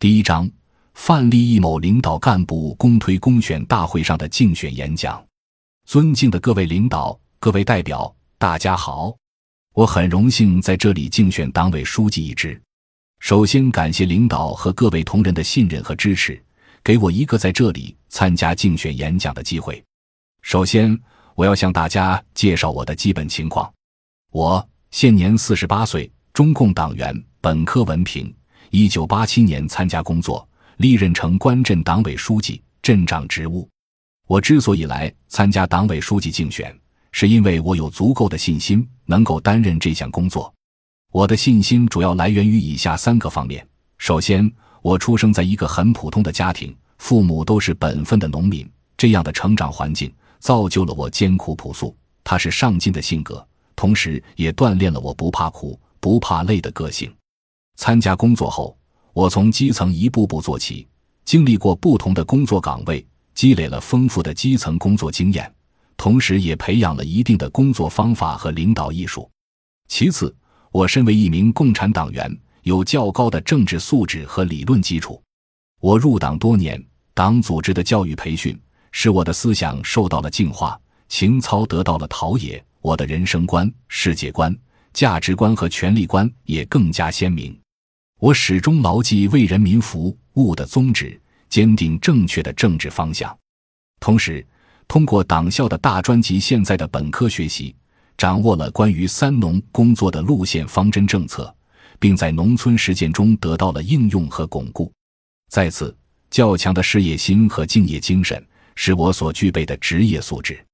第一章：范立义某领导干部公推公选大会上的竞选演讲。尊敬的各位领导、各位代表，大家好！我很荣幸在这里竞选党委书记一职。首先感谢领导和各位同仁的信任和支持，给我一个在这里参加竞选演讲的机会。首先，我要向大家介绍我的基本情况。我现年四十八岁，中共党员，本科文凭。一九八七年参加工作，历任成关镇党委书记、镇长职务。我之所以来参加党委书记竞选，是因为我有足够的信心能够担任这项工作。我的信心主要来源于以下三个方面：首先，我出生在一个很普通的家庭，父母都是本分的农民，这样的成长环境。造就了我艰苦朴素、踏实上进的性格，同时也锻炼了我不怕苦、不怕累的个性。参加工作后，我从基层一步步做起，经历过不同的工作岗位，积累了丰富的基层工作经验，同时也培养了一定的工作方法和领导艺术。其次，我身为一名共产党员，有较高的政治素质和理论基础。我入党多年，党组织的教育培训。使我的思想受到了净化，情操得到了陶冶，我的人生观、世界观、价值观和权力观也更加鲜明。我始终牢记为人民服务的宗旨，坚定正确的政治方向。同时，通过党校的大专及现在的本科学习，掌握了关于“三农”工作的路线方针政策，并在农村实践中得到了应用和巩固。再次，较强的事业心和敬业精神。是我所具备的职业素质。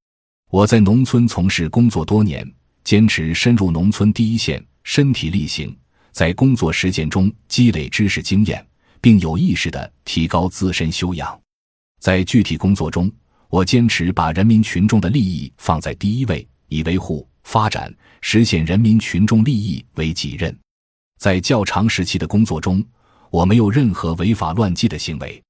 我在农村从事工作多年，坚持深入农村第一线，身体力行，在工作实践中积累知识经验，并有意识地提高自身修养。在具体工作中，我坚持把人民群众的利益放在第一位，以维护、发展、实现人民群众利益为己任。在较长时期的工作中，我没有任何违法乱纪的行为。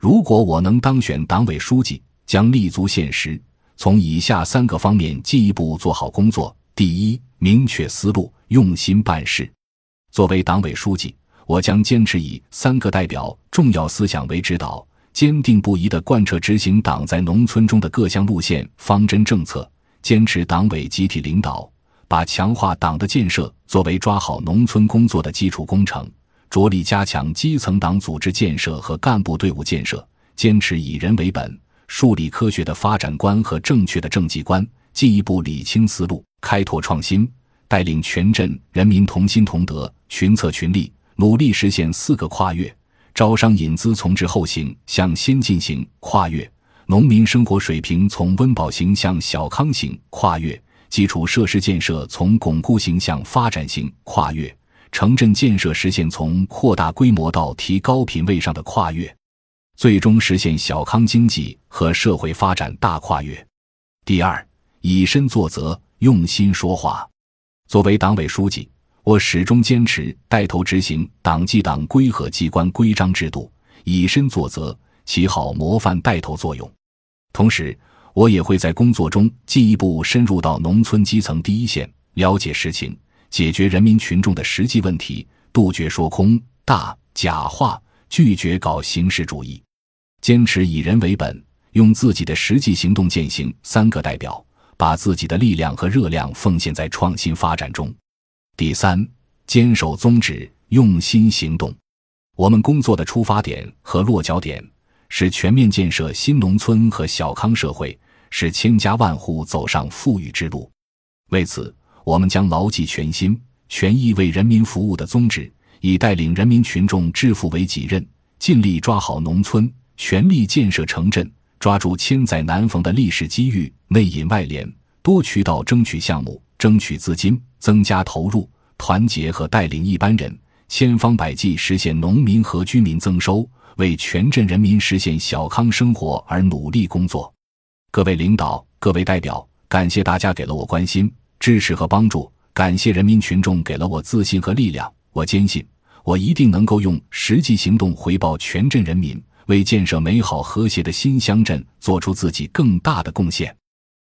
如果我能当选党委书记，将立足现实，从以下三个方面进一步做好工作：第一，明确思路，用心办事。作为党委书记，我将坚持以三个代表重要思想为指导，坚定不移地贯彻执行党在农村中的各项路线方针政策，坚持党委集体领导，把强化党的建设作为抓好农村工作的基础工程。着力加强基层党组织建设和干部队伍建设，坚持以人为本，树立科学的发展观和正确的政绩观，进一步理清思路，开拓创新，带领全镇人民同心同德、群策群力，努力实现四个跨越：招商引资从滞后型向先进型跨越，农民生活水平从温饱型向小康型跨越，基础设施建设从巩固型向发展型跨越。城镇建设实现从扩大规模到提高品位上的跨越，最终实现小康经济和社会发展大跨越。第二，以身作则，用心说话。作为党委书记，我始终坚持带头执行党纪党规和机关规章制度，以身作则，起好模范带头作用。同时，我也会在工作中进一步深入到农村基层第一线，了解实情。解决人民群众的实际问题，杜绝说空大假话，拒绝搞形式主义，坚持以人为本，用自己的实际行动践行“三个代表”，把自己的力量和热量奉献在创新发展中。第三，坚守宗旨，用心行动。我们工作的出发点和落脚点是全面建设新农村和小康社会，使千家万户走上富裕之路。为此。我们将牢记全心全意为人民服务的宗旨，以带领人民群众致富为己任，尽力抓好农村，全力建设城镇，抓住千载难逢的历史机遇，内引外联，多渠道争取项目，争取资金，增加投入，团结和带领一般人，千方百计实现农民和居民增收，为全镇人民实现小康生活而努力工作。各位领导，各位代表，感谢大家给了我关心。支持和帮助，感谢人民群众给了我自信和力量。我坚信，我一定能够用实际行动回报全镇人民，为建设美好和谐的新乡镇做出自己更大的贡献。